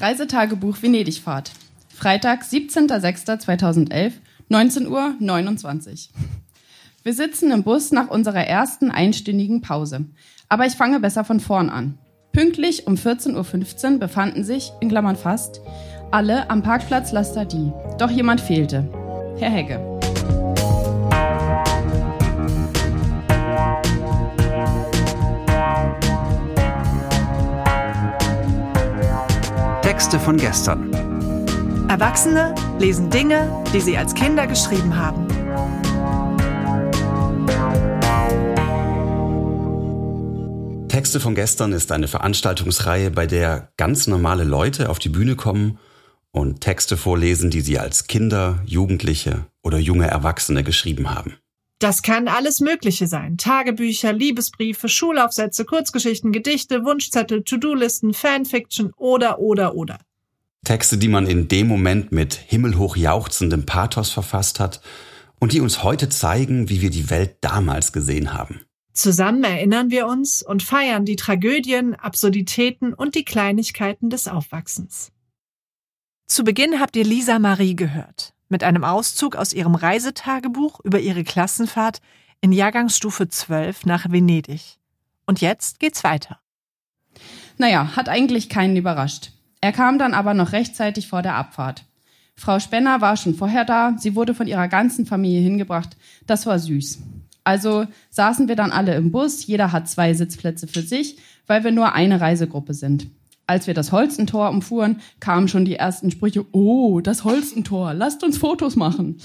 Reisetagebuch Venedig-Fahrt. Freitag, 17.06.2011, 19 Uhr 29. Wir sitzen im Bus nach unserer ersten einstündigen Pause. Aber ich fange besser von vorn an. Pünktlich um 14.15 Uhr befanden sich, in Klammern fast, alle am Parkplatz Lastadie. Doch jemand fehlte. Herr Hegge. Texte von gestern. Erwachsene lesen Dinge, die sie als Kinder geschrieben haben. Texte von gestern ist eine Veranstaltungsreihe, bei der ganz normale Leute auf die Bühne kommen und Texte vorlesen, die sie als Kinder, Jugendliche oder junge Erwachsene geschrieben haben. Das kann alles Mögliche sein. Tagebücher, Liebesbriefe, Schulaufsätze, Kurzgeschichten, Gedichte, Wunschzettel, To-Do-Listen, Fanfiction oder, oder, oder. Texte, die man in dem Moment mit himmelhoch jauchzendem Pathos verfasst hat und die uns heute zeigen, wie wir die Welt damals gesehen haben. Zusammen erinnern wir uns und feiern die Tragödien, Absurditäten und die Kleinigkeiten des Aufwachsens. Zu Beginn habt ihr Lisa Marie gehört mit einem Auszug aus ihrem Reisetagebuch über ihre Klassenfahrt in Jahrgangsstufe 12 nach Venedig. Und jetzt geht's weiter. Naja, hat eigentlich keinen überrascht. Er kam dann aber noch rechtzeitig vor der Abfahrt. Frau Spenner war schon vorher da, sie wurde von ihrer ganzen Familie hingebracht. Das war süß. Also saßen wir dann alle im Bus, jeder hat zwei Sitzplätze für sich, weil wir nur eine Reisegruppe sind. Als wir das Holstentor umfuhren, kamen schon die ersten Sprüche, oh, das Holstentor, lasst uns Fotos machen.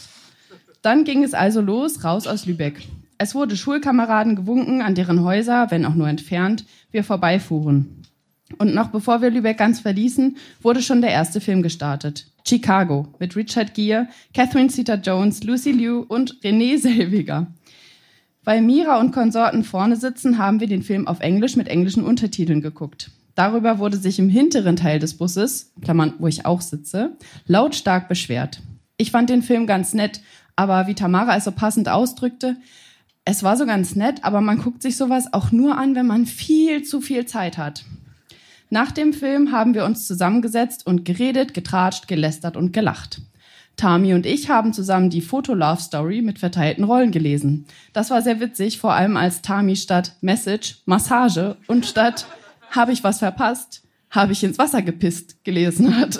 Dann ging es also los, raus aus Lübeck. Es wurde Schulkameraden gewunken, an deren Häuser, wenn auch nur entfernt, wir vorbeifuhren. Und noch bevor wir Lübeck ganz verließen, wurde schon der erste Film gestartet. Chicago mit Richard Gere, Catherine Zeta-Jones, Lucy Liu und Renée Selviger. Weil Mira und Konsorten vorne sitzen, haben wir den Film auf Englisch mit englischen Untertiteln geguckt. Darüber wurde sich im hinteren Teil des Busses, Klammern, wo ich auch sitze, lautstark beschwert. Ich fand den Film ganz nett, aber wie Tamara es so passend ausdrückte, es war so ganz nett, aber man guckt sich sowas auch nur an, wenn man viel zu viel Zeit hat. Nach dem Film haben wir uns zusammengesetzt und geredet, getratscht, gelästert und gelacht. Tami und ich haben zusammen die Foto-Love Story mit verteilten Rollen gelesen. Das war sehr witzig, vor allem als Tami statt Message Massage und statt habe ich was verpasst? Habe ich ins Wasser gepisst? gelesen hat.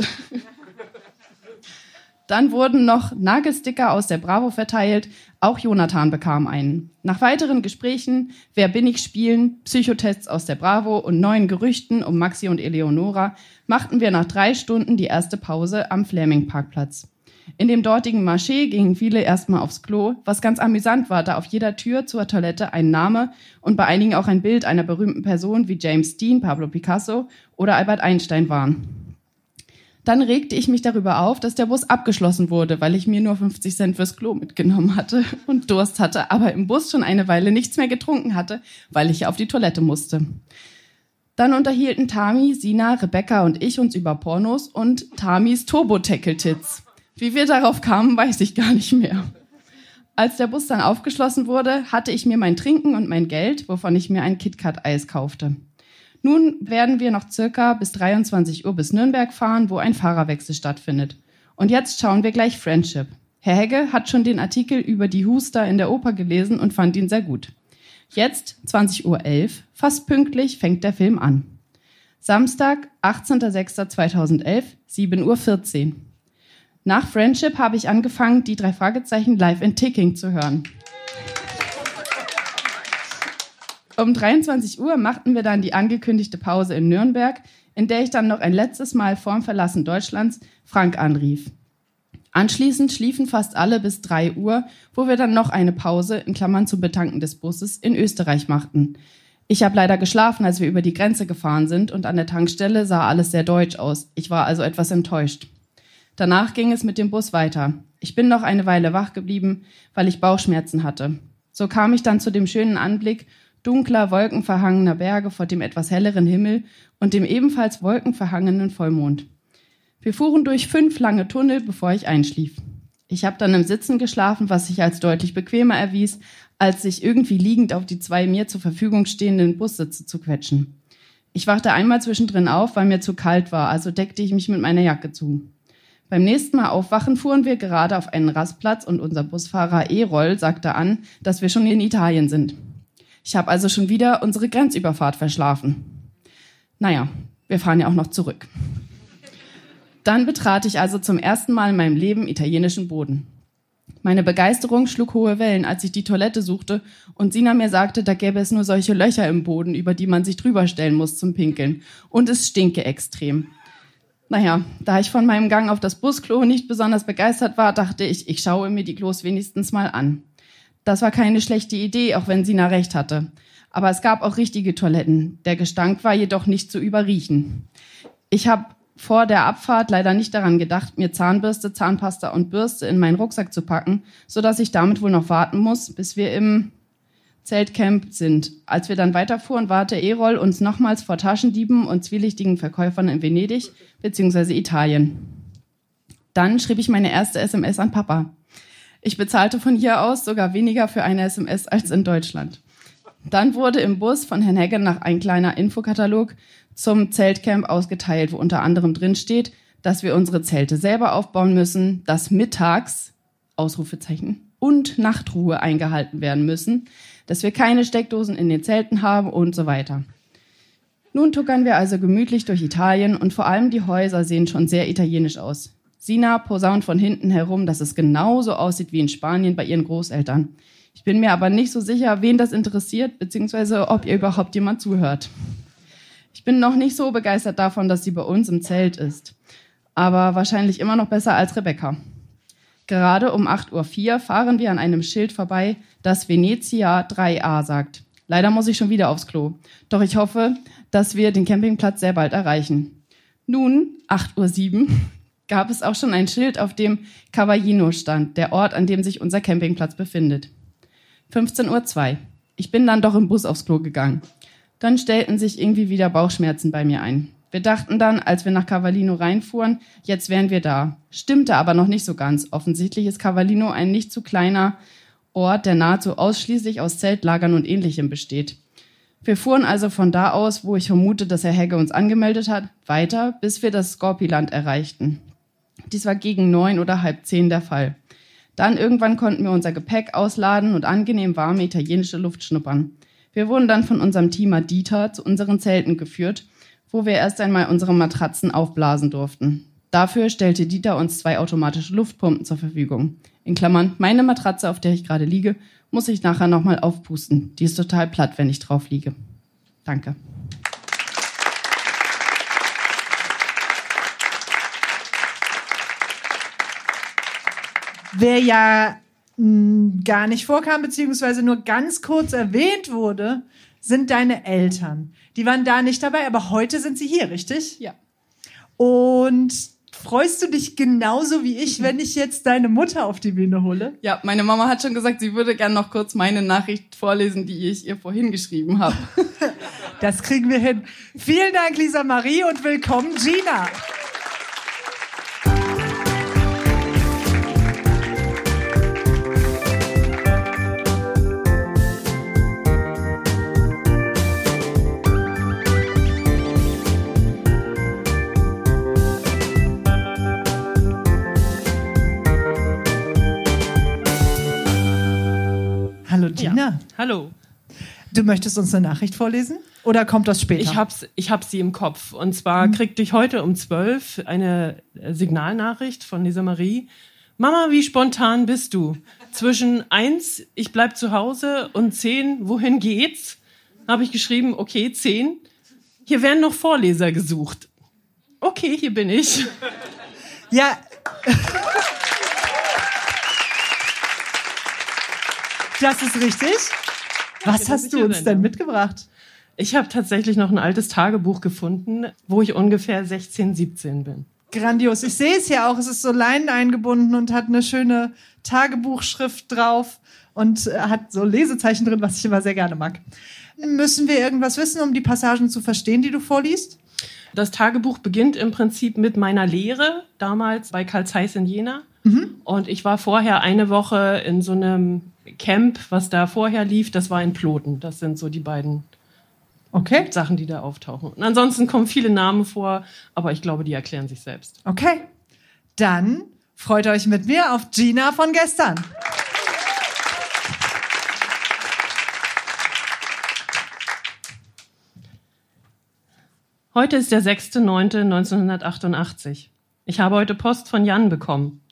Dann wurden noch Nagelsticker aus der Bravo verteilt. Auch Jonathan bekam einen. Nach weiteren Gesprächen, Wer bin ich spielen, Psychotests aus der Bravo und neuen Gerüchten um Maxi und Eleonora machten wir nach drei Stunden die erste Pause am Fleming Parkplatz. In dem dortigen Marché gingen viele erstmal aufs Klo, was ganz amüsant war, da auf jeder Tür zur Toilette ein Name und bei einigen auch ein Bild einer berühmten Person wie James Dean, Pablo Picasso oder Albert Einstein waren. Dann regte ich mich darüber auf, dass der Bus abgeschlossen wurde, weil ich mir nur 50 Cent fürs Klo mitgenommen hatte und Durst hatte, aber im Bus schon eine Weile nichts mehr getrunken hatte, weil ich auf die Toilette musste. Dann unterhielten Tami, Sina, Rebecca und ich uns über Pornos und Tamis Turbo-Tackle-Tits. Wie wir darauf kamen, weiß ich gar nicht mehr. Als der Bus dann aufgeschlossen wurde, hatte ich mir mein Trinken und mein Geld, wovon ich mir ein KitKat-Eis kaufte. Nun werden wir noch circa bis 23 Uhr bis Nürnberg fahren, wo ein Fahrerwechsel stattfindet. Und jetzt schauen wir gleich Friendship. Herr Hegge hat schon den Artikel über die Huster in der Oper gelesen und fand ihn sehr gut. Jetzt, 20.11 Uhr, fast pünktlich, fängt der Film an. Samstag, 18.06.2011, 7.14 Uhr. Nach Friendship habe ich angefangen, die drei Fragezeichen live in Ticking zu hören. Um 23 Uhr machten wir dann die angekündigte Pause in Nürnberg, in der ich dann noch ein letztes Mal vorm Verlassen Deutschlands Frank anrief. Anschließend schliefen fast alle bis 3 Uhr, wo wir dann noch eine Pause, in Klammern zum Betanken des Busses, in Österreich machten. Ich habe leider geschlafen, als wir über die Grenze gefahren sind und an der Tankstelle sah alles sehr deutsch aus. Ich war also etwas enttäuscht. Danach ging es mit dem Bus weiter. Ich bin noch eine Weile wach geblieben, weil ich Bauchschmerzen hatte. So kam ich dann zu dem schönen Anblick dunkler, wolkenverhangener Berge vor dem etwas helleren Himmel und dem ebenfalls wolkenverhangenen Vollmond. Wir fuhren durch fünf lange Tunnel, bevor ich einschlief. Ich habe dann im Sitzen geschlafen, was sich als deutlich bequemer erwies, als sich irgendwie liegend auf die zwei mir zur Verfügung stehenden Bussitze zu quetschen. Ich wachte einmal zwischendrin auf, weil mir zu kalt war, also deckte ich mich mit meiner Jacke zu. Beim nächsten Mal aufwachen fuhren wir gerade auf einen Rastplatz und unser Busfahrer E-Roll sagte an, dass wir schon in Italien sind. Ich habe also schon wieder unsere Grenzüberfahrt verschlafen. Naja, wir fahren ja auch noch zurück. Dann betrat ich also zum ersten Mal in meinem Leben italienischen Boden. Meine Begeisterung schlug hohe Wellen, als ich die Toilette suchte und Sina mir sagte, da gäbe es nur solche Löcher im Boden, über die man sich drüber stellen muss zum Pinkeln. Und es stinke extrem. Naja, da ich von meinem Gang auf das Busklo nicht besonders begeistert war, dachte ich, ich schaue mir die Klos wenigstens mal an. Das war keine schlechte Idee, auch wenn Sina recht hatte. Aber es gab auch richtige Toiletten. Der Gestank war jedoch nicht zu überriechen. Ich habe vor der Abfahrt leider nicht daran gedacht, mir Zahnbürste, Zahnpasta und Bürste in meinen Rucksack zu packen, so dass ich damit wohl noch warten muss, bis wir im Zeltcamp sind. Als wir dann weiterfuhren, warte E-Roll uns nochmals vor Taschendieben und zwielichtigen Verkäufern in Venedig bzw. Italien. Dann schrieb ich meine erste SMS an Papa. Ich bezahlte von hier aus sogar weniger für eine SMS als in Deutschland. Dann wurde im Bus von Herrn Hegge nach ein kleiner Infokatalog zum Zeltcamp ausgeteilt, wo unter anderem drin steht, dass wir unsere Zelte selber aufbauen müssen, dass mittags Ausrufezeichen und Nachtruhe eingehalten werden müssen, dass wir keine Steckdosen in den Zelten haben und so weiter. Nun tuckern wir also gemütlich durch Italien und vor allem die Häuser sehen schon sehr italienisch aus. Sina posaunt von hinten herum, dass es genauso aussieht wie in Spanien bei ihren Großeltern. Ich bin mir aber nicht so sicher, wen das interessiert, beziehungsweise ob ihr überhaupt jemand zuhört. Ich bin noch nicht so begeistert davon, dass sie bei uns im Zelt ist. Aber wahrscheinlich immer noch besser als Rebecca. Gerade um 8.04 Uhr fahren wir an einem Schild vorbei, das Venezia 3a sagt. Leider muss ich schon wieder aufs Klo. Doch ich hoffe, dass wir den Campingplatz sehr bald erreichen. Nun, 8.07 Uhr, gab es auch schon ein Schild, auf dem Cavallino stand, der Ort, an dem sich unser Campingplatz befindet. 15.02 Uhr. Ich bin dann doch im Bus aufs Klo gegangen. Dann stellten sich irgendwie wieder Bauchschmerzen bei mir ein. Wir dachten dann, als wir nach Cavallino reinfuhren, jetzt wären wir da. Stimmte aber noch nicht so ganz. Offensichtlich ist Cavallino ein nicht zu kleiner Ort, der nahezu ausschließlich aus Zeltlagern und ähnlichem besteht. Wir fuhren also von da aus, wo ich vermute, dass Herr Hegge uns angemeldet hat, weiter, bis wir das Skorpiland erreichten. Dies war gegen neun oder halb zehn der Fall. Dann irgendwann konnten wir unser Gepäck ausladen und angenehm warme italienische Luft schnuppern. Wir wurden dann von unserem Teamer Dieter zu unseren Zelten geführt wo wir erst einmal unsere Matratzen aufblasen durften. Dafür stellte Dieter uns zwei automatische Luftpumpen zur Verfügung. In Klammern, meine Matratze, auf der ich gerade liege, muss ich nachher nochmal aufpusten. Die ist total platt, wenn ich drauf liege. Danke. Wer ja hm, gar nicht vorkam, beziehungsweise nur ganz kurz erwähnt wurde, sind deine Eltern. Die waren da nicht dabei, aber heute sind sie hier, richtig? Ja. Und freust du dich genauso wie ich, wenn ich jetzt deine Mutter auf die Bühne hole? Ja, meine Mama hat schon gesagt, sie würde gern noch kurz meine Nachricht vorlesen, die ich ihr vorhin geschrieben habe. das kriegen wir hin. Vielen Dank, Lisa Marie, und willkommen, Gina. Hallo. Du möchtest uns eine Nachricht vorlesen? Oder kommt das später? Ich hab's, ich hab sie im Kopf. Und zwar mhm. kriegte ich heute um zwölf eine Signalnachricht von Lisa Marie. Mama, wie spontan bist du? Zwischen eins, ich bleib zu Hause und zehn, wohin geht's? Habe ich geschrieben, okay, zehn. Hier werden noch Vorleser gesucht. Okay, hier bin ich. Ja. Das ist richtig. Was hast du uns denn mitgebracht? Ich habe tatsächlich noch ein altes Tagebuch gefunden, wo ich ungefähr 16, 17 bin. Grandios. Ich sehe es ja auch. Es ist so Leinen eingebunden und hat eine schöne Tagebuchschrift drauf und äh, hat so Lesezeichen drin, was ich immer sehr gerne mag. Müssen wir irgendwas wissen, um die Passagen zu verstehen, die du vorliest? Das Tagebuch beginnt im Prinzip mit meiner Lehre, damals bei Karl Zeiss in Jena. Mhm. Und ich war vorher eine Woche in so einem Camp, was da vorher lief, das war in Ploten. Das sind so die beiden Okay. Sachen, die da auftauchen. Und ansonsten kommen viele Namen vor, aber ich glaube, die erklären sich selbst. Okay. Dann freut euch mit mir auf Gina von gestern. Heute ist der 6.9.1988. Ich habe heute Post von Jan bekommen.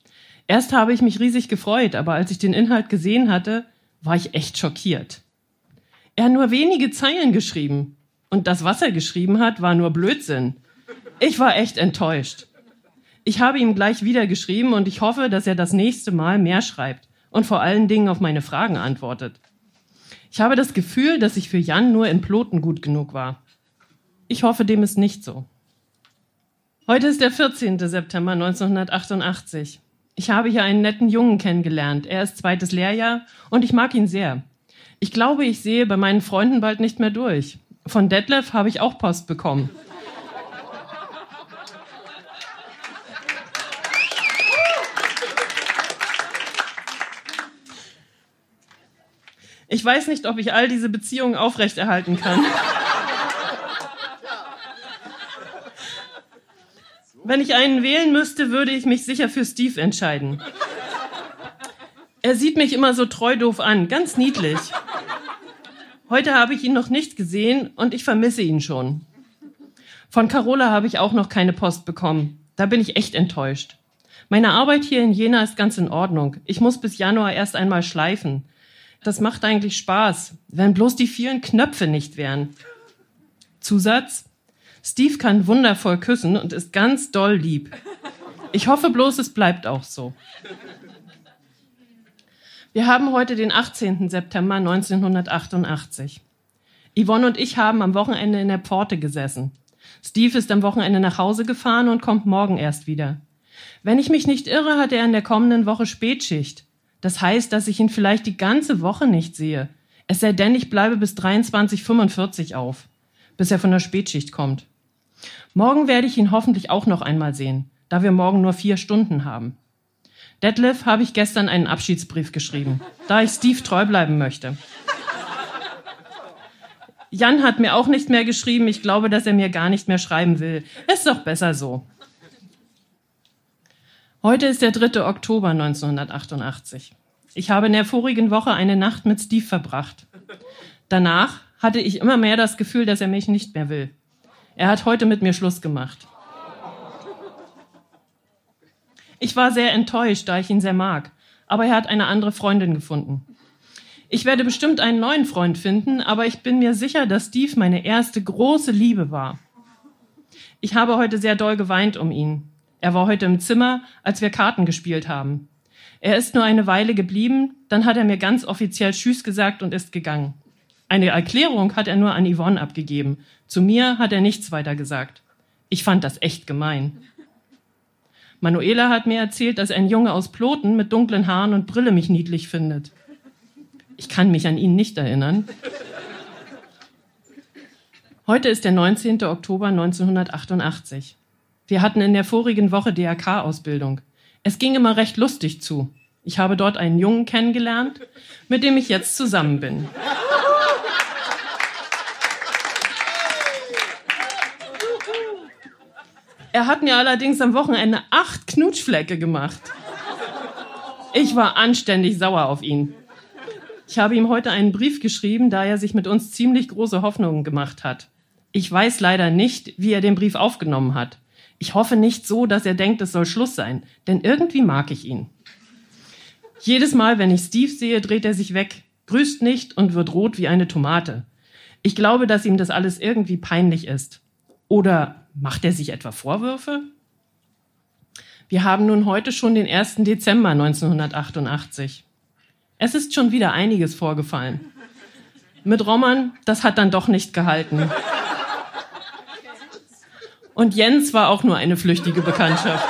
Erst habe ich mich riesig gefreut, aber als ich den Inhalt gesehen hatte, war ich echt schockiert. Er hat nur wenige Zeilen geschrieben. Und das, was er geschrieben hat, war nur Blödsinn. Ich war echt enttäuscht. Ich habe ihm gleich wieder geschrieben und ich hoffe, dass er das nächste Mal mehr schreibt und vor allen Dingen auf meine Fragen antwortet. Ich habe das Gefühl, dass ich für Jan nur in Ploten gut genug war. Ich hoffe, dem ist nicht so. Heute ist der 14. September 1988. Ich habe hier einen netten Jungen kennengelernt. Er ist zweites Lehrjahr und ich mag ihn sehr. Ich glaube, ich sehe bei meinen Freunden bald nicht mehr durch. Von Detlef habe ich auch Post bekommen. Ich weiß nicht, ob ich all diese Beziehungen aufrechterhalten kann. Wenn ich einen wählen müsste, würde ich mich sicher für Steve entscheiden. Er sieht mich immer so treu doof an, ganz niedlich. Heute habe ich ihn noch nicht gesehen und ich vermisse ihn schon. Von Carola habe ich auch noch keine Post bekommen. Da bin ich echt enttäuscht. Meine Arbeit hier in Jena ist ganz in Ordnung. Ich muss bis Januar erst einmal schleifen. Das macht eigentlich Spaß, wenn bloß die vielen Knöpfe nicht wären. Zusatz, Steve kann wundervoll küssen und ist ganz doll lieb. Ich hoffe bloß, es bleibt auch so. Wir haben heute den 18. September 1988. Yvonne und ich haben am Wochenende in der Pforte gesessen. Steve ist am Wochenende nach Hause gefahren und kommt morgen erst wieder. Wenn ich mich nicht irre, hat er in der kommenden Woche Spätschicht. Das heißt, dass ich ihn vielleicht die ganze Woche nicht sehe. Es sei denn, ich bleibe bis 23.45 auf, bis er von der Spätschicht kommt. Morgen werde ich ihn hoffentlich auch noch einmal sehen, da wir morgen nur vier Stunden haben. Detlef habe ich gestern einen Abschiedsbrief geschrieben, da ich Steve treu bleiben möchte. Jan hat mir auch nicht mehr geschrieben. Ich glaube, dass er mir gar nicht mehr schreiben will. Ist doch besser so. Heute ist der 3. Oktober 1988. Ich habe in der vorigen Woche eine Nacht mit Steve verbracht. Danach hatte ich immer mehr das Gefühl, dass er mich nicht mehr will. Er hat heute mit mir Schluss gemacht. Ich war sehr enttäuscht, da ich ihn sehr mag, aber er hat eine andere Freundin gefunden. Ich werde bestimmt einen neuen Freund finden, aber ich bin mir sicher, dass Steve meine erste große Liebe war. Ich habe heute sehr doll geweint um ihn. Er war heute im Zimmer, als wir Karten gespielt haben. Er ist nur eine Weile geblieben, dann hat er mir ganz offiziell Tschüss gesagt und ist gegangen. Eine Erklärung hat er nur an Yvonne abgegeben. Zu mir hat er nichts weiter gesagt. Ich fand das echt gemein. Manuela hat mir erzählt, dass ein Junge aus Ploten mit dunklen Haaren und Brille mich niedlich findet. Ich kann mich an ihn nicht erinnern. Heute ist der 19. Oktober 1988. Wir hatten in der vorigen Woche DRK-Ausbildung. Es ging immer recht lustig zu. Ich habe dort einen Jungen kennengelernt, mit dem ich jetzt zusammen bin. Er hat mir allerdings am Wochenende acht Knutschflecke gemacht. Ich war anständig sauer auf ihn. Ich habe ihm heute einen Brief geschrieben, da er sich mit uns ziemlich große Hoffnungen gemacht hat. Ich weiß leider nicht, wie er den Brief aufgenommen hat. Ich hoffe nicht so, dass er denkt, es soll Schluss sein, denn irgendwie mag ich ihn. Jedes Mal, wenn ich Steve sehe, dreht er sich weg, grüßt nicht und wird rot wie eine Tomate. Ich glaube, dass ihm das alles irgendwie peinlich ist. Oder Macht er sich etwa Vorwürfe? Wir haben nun heute schon den 1. Dezember 1988. Es ist schon wieder einiges vorgefallen. Mit Roman, das hat dann doch nicht gehalten. Und Jens war auch nur eine flüchtige Bekanntschaft.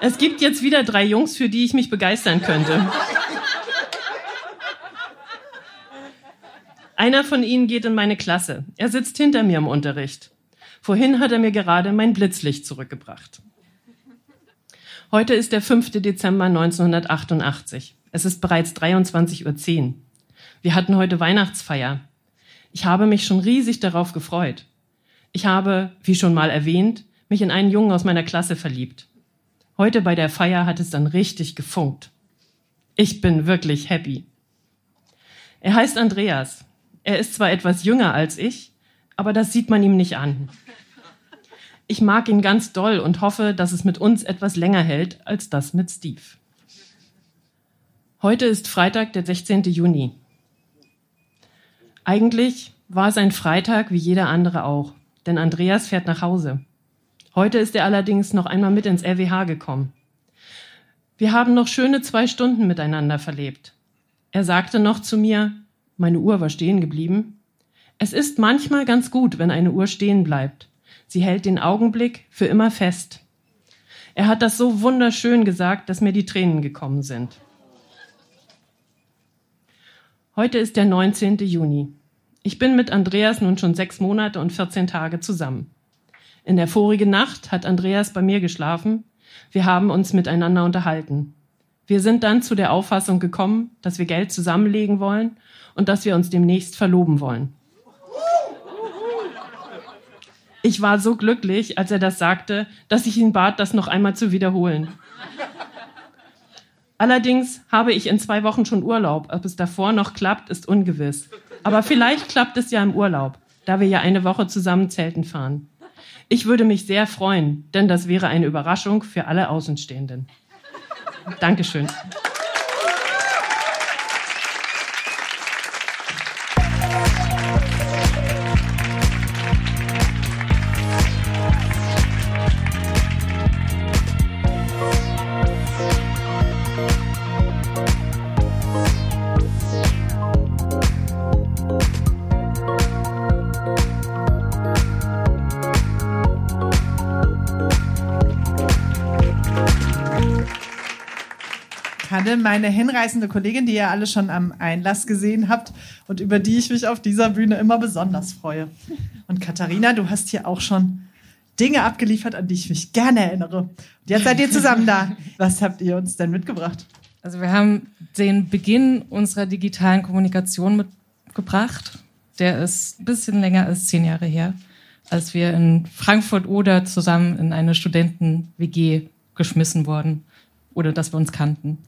Es gibt jetzt wieder drei Jungs, für die ich mich begeistern könnte. Einer von ihnen geht in meine Klasse. Er sitzt hinter mir im Unterricht. Vorhin hat er mir gerade mein Blitzlicht zurückgebracht. Heute ist der 5. Dezember 1988. Es ist bereits 23.10 Uhr. Wir hatten heute Weihnachtsfeier. Ich habe mich schon riesig darauf gefreut. Ich habe, wie schon mal erwähnt, mich in einen Jungen aus meiner Klasse verliebt. Heute bei der Feier hat es dann richtig gefunkt. Ich bin wirklich happy. Er heißt Andreas. Er ist zwar etwas jünger als ich, aber das sieht man ihm nicht an. Ich mag ihn ganz doll und hoffe, dass es mit uns etwas länger hält als das mit Steve. Heute ist Freitag, der 16. Juni. Eigentlich war es ein Freitag wie jeder andere auch, denn Andreas fährt nach Hause. Heute ist er allerdings noch einmal mit ins RWH gekommen. Wir haben noch schöne zwei Stunden miteinander verlebt. Er sagte noch zu mir, meine Uhr war stehen geblieben. Es ist manchmal ganz gut, wenn eine Uhr stehen bleibt. Sie hält den Augenblick für immer fest. Er hat das so wunderschön gesagt, dass mir die Tränen gekommen sind. Heute ist der 19. Juni. Ich bin mit Andreas nun schon sechs Monate und 14 Tage zusammen. In der vorigen Nacht hat Andreas bei mir geschlafen. Wir haben uns miteinander unterhalten. Wir sind dann zu der Auffassung gekommen, dass wir Geld zusammenlegen wollen und dass wir uns demnächst verloben wollen. Ich war so glücklich, als er das sagte, dass ich ihn bat, das noch einmal zu wiederholen. Allerdings habe ich in zwei Wochen schon Urlaub. Ob es davor noch klappt, ist ungewiss. Aber vielleicht klappt es ja im Urlaub, da wir ja eine Woche zusammen Zelten fahren. Ich würde mich sehr freuen, denn das wäre eine Überraschung für alle Außenstehenden. Dankeschön. Anne, meine hinreißende Kollegin, die ihr alle schon am Einlass gesehen habt und über die ich mich auf dieser Bühne immer besonders freue. Und Katharina, du hast hier auch schon Dinge abgeliefert, an die ich mich gerne erinnere. Und jetzt seid ihr zusammen da. Was habt ihr uns denn mitgebracht? Also wir haben den Beginn unserer digitalen Kommunikation mitgebracht. Der ist ein bisschen länger als zehn Jahre her, als wir in Frankfurt oder zusammen in eine Studenten-WG geschmissen wurden oder dass wir uns kannten.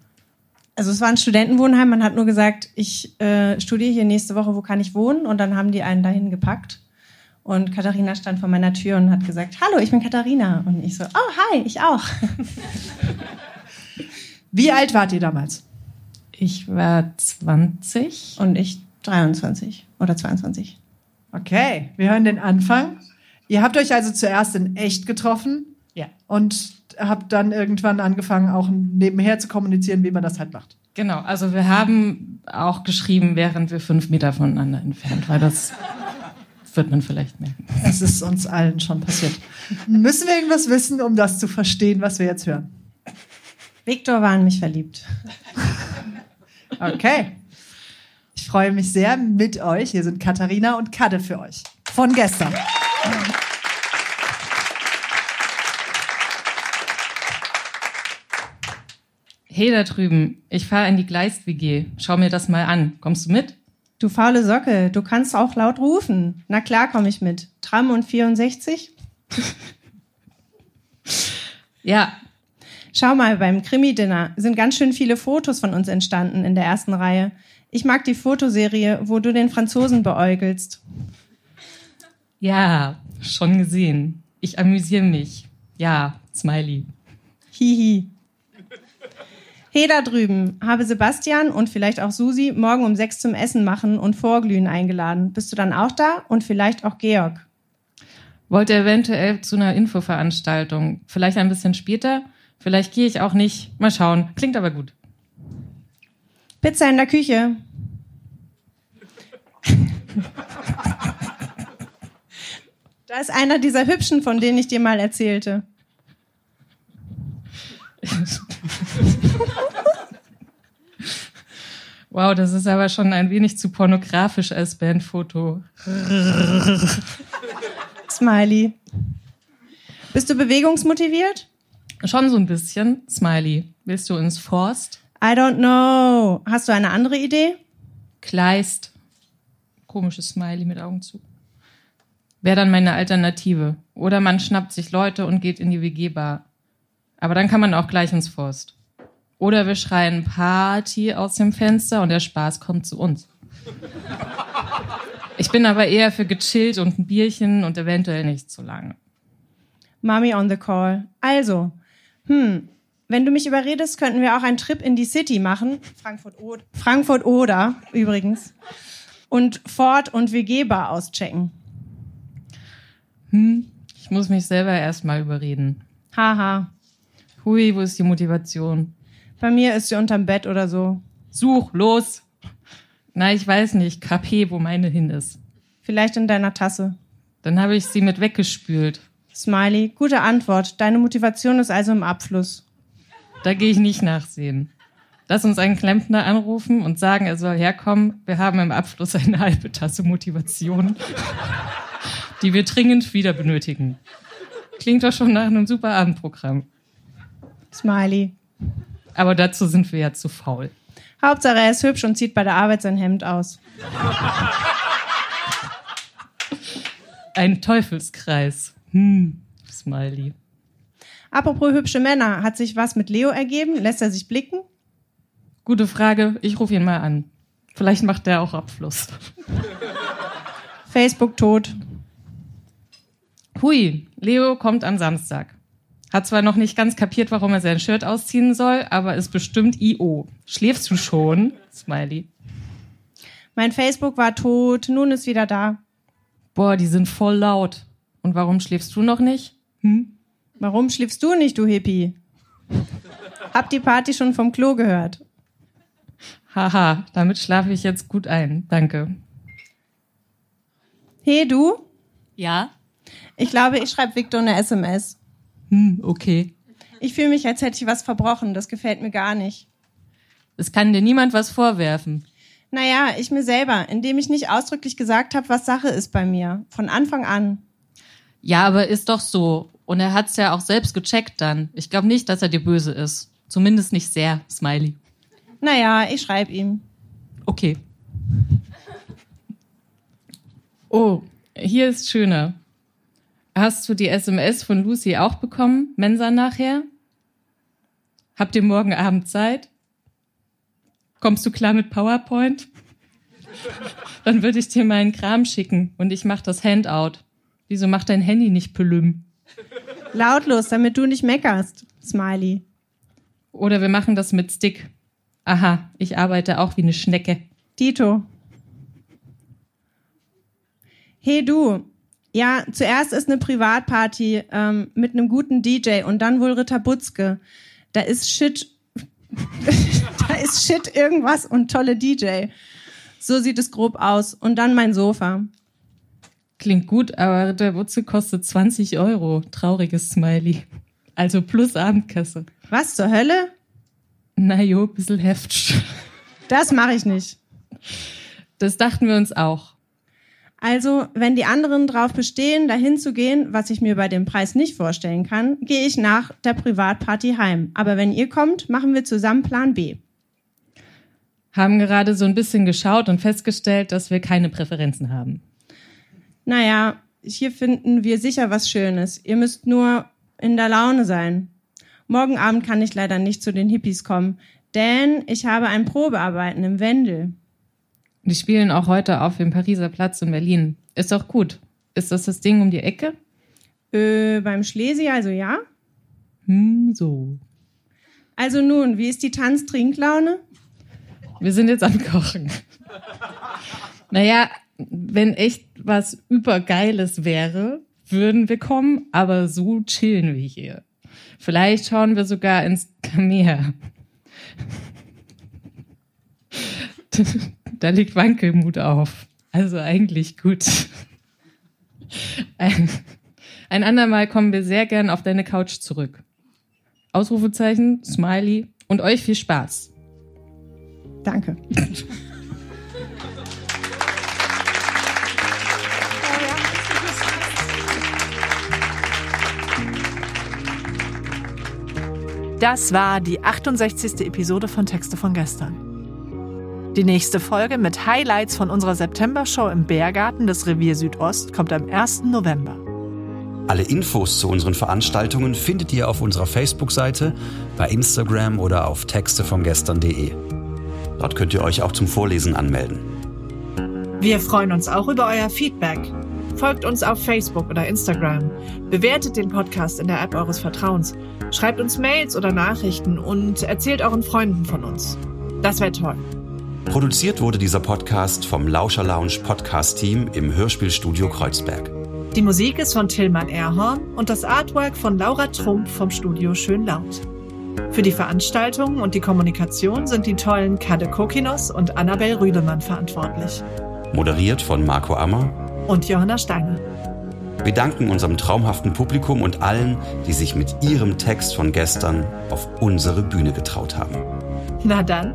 Also es war ein Studentenwohnheim, man hat nur gesagt, ich äh, studiere hier nächste Woche, wo kann ich wohnen? Und dann haben die einen dahin gepackt. Und Katharina stand vor meiner Tür und hat gesagt, hallo, ich bin Katharina. Und ich so, oh, hi, ich auch. Wie alt wart ihr damals? Ich war 20. Und ich 23 oder 22. Okay, wir hören den Anfang. Ihr habt euch also zuerst in echt getroffen. Und habe dann irgendwann angefangen, auch nebenher zu kommunizieren, wie man das halt macht. Genau, also wir haben auch geschrieben, während wir fünf Meter voneinander entfernt, weil das wird man vielleicht merken. Es ist uns allen schon passiert. Müssen wir irgendwas wissen, um das zu verstehen, was wir jetzt hören? Viktor war in mich verliebt. Okay. Ich freue mich sehr mit euch. Hier sind Katharina und Kadde für euch. Von gestern. Hey da drüben, ich fahre in die Gleist-WG. Schau mir das mal an. Kommst du mit? Du faule Socke, du kannst auch laut rufen. Na klar komme ich mit. Tram und 64? ja. Schau mal, beim Krimi-Dinner sind ganz schön viele Fotos von uns entstanden in der ersten Reihe. Ich mag die Fotoserie, wo du den Franzosen beäugelst. Ja, schon gesehen. Ich amüsiere mich. Ja, Smiley. Hihi. Hey da drüben, habe Sebastian und vielleicht auch Susi morgen um sechs zum Essen machen und Vorglühen eingeladen. Bist du dann auch da? Und vielleicht auch Georg. Wollte eventuell zu einer Infoveranstaltung. Vielleicht ein bisschen später. Vielleicht gehe ich auch nicht. Mal schauen. Klingt aber gut. Pizza in der Küche. da ist einer dieser Hübschen, von denen ich dir mal erzählte. wow, das ist aber schon ein wenig zu pornografisch als Bandfoto. Smiley. Bist du bewegungsmotiviert? Schon so ein bisschen. Smiley. Willst du ins Forst? I don't know. Hast du eine andere Idee? Kleist. Komisches Smiley mit Augen zu. Wäre dann meine Alternative. Oder man schnappt sich Leute und geht in die WG-Bar. Aber dann kann man auch gleich ins Forst. Oder wir schreien Party aus dem Fenster und der Spaß kommt zu uns. Ich bin aber eher für gechillt und ein Bierchen und eventuell nicht zu lange. Mommy on the call. Also, hm, wenn du mich überredest, könnten wir auch einen Trip in die City machen. Frankfurt oder, Frankfurt oder übrigens. Und Ford und WG-Bar auschecken. Hm, ich muss mich selber erstmal überreden. Haha. Hui, wo ist die Motivation? Bei mir ist sie unterm Bett oder so. Such, los! Na, ich weiß nicht, KP, wo meine hin ist. Vielleicht in deiner Tasse. Dann habe ich sie mit weggespült. Smiley, gute Antwort. Deine Motivation ist also im Abfluss. Da gehe ich nicht nachsehen. Lass uns einen Klempner anrufen und sagen, er soll herkommen. Wir haben im Abfluss eine halbe Tasse Motivation, die wir dringend wieder benötigen. Klingt doch schon nach einem super Abendprogramm. Smiley. Aber dazu sind wir ja zu faul. Hauptsache, er ist hübsch und zieht bei der Arbeit sein Hemd aus. Ein Teufelskreis. Hm, Smiley. Apropos hübsche Männer, hat sich was mit Leo ergeben? Lässt er sich blicken? Gute Frage. Ich rufe ihn mal an. Vielleicht macht der auch Abfluss. Facebook tot. Hui, Leo kommt am Samstag. Hat zwar noch nicht ganz kapiert, warum er sein Shirt ausziehen soll, aber ist bestimmt IO. Schläfst du schon? Smiley. Mein Facebook war tot, nun ist wieder da. Boah, die sind voll laut. Und warum schläfst du noch nicht? Hm? Warum schläfst du nicht, du Hippie? Hab die Party schon vom Klo gehört. Haha, damit schlafe ich jetzt gut ein. Danke. Hey, du? Ja? Ich glaube, ich schreibe Victor eine SMS. Hm, okay. Ich fühle mich, als hätte ich was verbrochen. Das gefällt mir gar nicht. Es kann dir niemand was vorwerfen. Naja, ich mir selber, indem ich nicht ausdrücklich gesagt habe, was Sache ist bei mir. Von Anfang an. Ja, aber ist doch so. Und er hat's ja auch selbst gecheckt dann. Ich glaube nicht, dass er dir böse ist. Zumindest nicht sehr, Smiley. Naja, ich schreibe ihm. Okay. Oh, hier ist schöner. Hast du die SMS von Lucy auch bekommen? Mensa nachher? Habt ihr morgen Abend Zeit? Kommst du klar mit PowerPoint? Dann würde ich dir meinen Kram schicken und ich mach das Handout. Wieso macht dein Handy nicht Pelüm? Lautlos, damit du nicht meckerst. Smiley. Oder wir machen das mit Stick. Aha, ich arbeite auch wie eine Schnecke. Dito. Hey du. Ja, zuerst ist eine Privatparty ähm, mit einem guten DJ und dann wohl Ritter Butzke. Da ist Shit. da ist Shit irgendwas und tolle DJ. So sieht es grob aus. Und dann mein Sofa. Klingt gut, aber der Wutze kostet 20 Euro. Trauriges Smiley. Also plus Abendkasse. Was zur Hölle? Na jo, bisschen Heft. Das mache ich nicht. Das dachten wir uns auch. Also, wenn die anderen drauf bestehen, dahin zu gehen, was ich mir bei dem Preis nicht vorstellen kann, gehe ich nach der Privatparty heim. Aber wenn ihr kommt, machen wir zusammen Plan B. Haben gerade so ein bisschen geschaut und festgestellt, dass wir keine Präferenzen haben. Naja, hier finden wir sicher was Schönes. Ihr müsst nur in der Laune sein. Morgen Abend kann ich leider nicht zu den Hippies kommen, denn ich habe ein Probearbeiten im Wendel. Die spielen auch heute auf dem Pariser Platz in Berlin. Ist doch gut. Ist das das Ding um die Ecke? Äh, beim Schlesi also ja? Hm, so. Also nun, wie ist die Tanztrinklaune? Wir sind jetzt am Kochen. naja, wenn echt was Übergeiles wäre, würden wir kommen, aber so chillen wir hier. Vielleicht schauen wir sogar ins Meer. da liegt Wankelmut auf. Also eigentlich gut. Ein, ein andermal kommen wir sehr gern auf deine Couch zurück. Ausrufezeichen, Smiley und euch viel Spaß. Danke. Das war die 68. Episode von Texte von gestern. Die nächste Folge mit Highlights von unserer September-Show im Bärgarten des Revier Südost kommt am 1. November. Alle Infos zu unseren Veranstaltungen findet ihr auf unserer Facebook-Seite, bei Instagram oder auf textevongestern.de. Dort könnt ihr euch auch zum Vorlesen anmelden. Wir freuen uns auch über euer Feedback. Folgt uns auf Facebook oder Instagram. Bewertet den Podcast in der App eures Vertrauens. Schreibt uns Mails oder Nachrichten und erzählt euren Freunden von uns. Das wäre toll. Produziert wurde dieser Podcast vom Lauscher Lounge Podcast Team im Hörspielstudio Kreuzberg. Die Musik ist von Tillmann Erhorn und das Artwork von Laura Trump vom Studio Schönlaut. Für die Veranstaltung und die Kommunikation sind die tollen Kade Kokinos und Annabel Rüdemann verantwortlich. Moderiert von Marco Ammer und Johanna Steiner. Wir danken unserem traumhaften Publikum und allen, die sich mit ihrem Text von gestern auf unsere Bühne getraut haben. Na dann,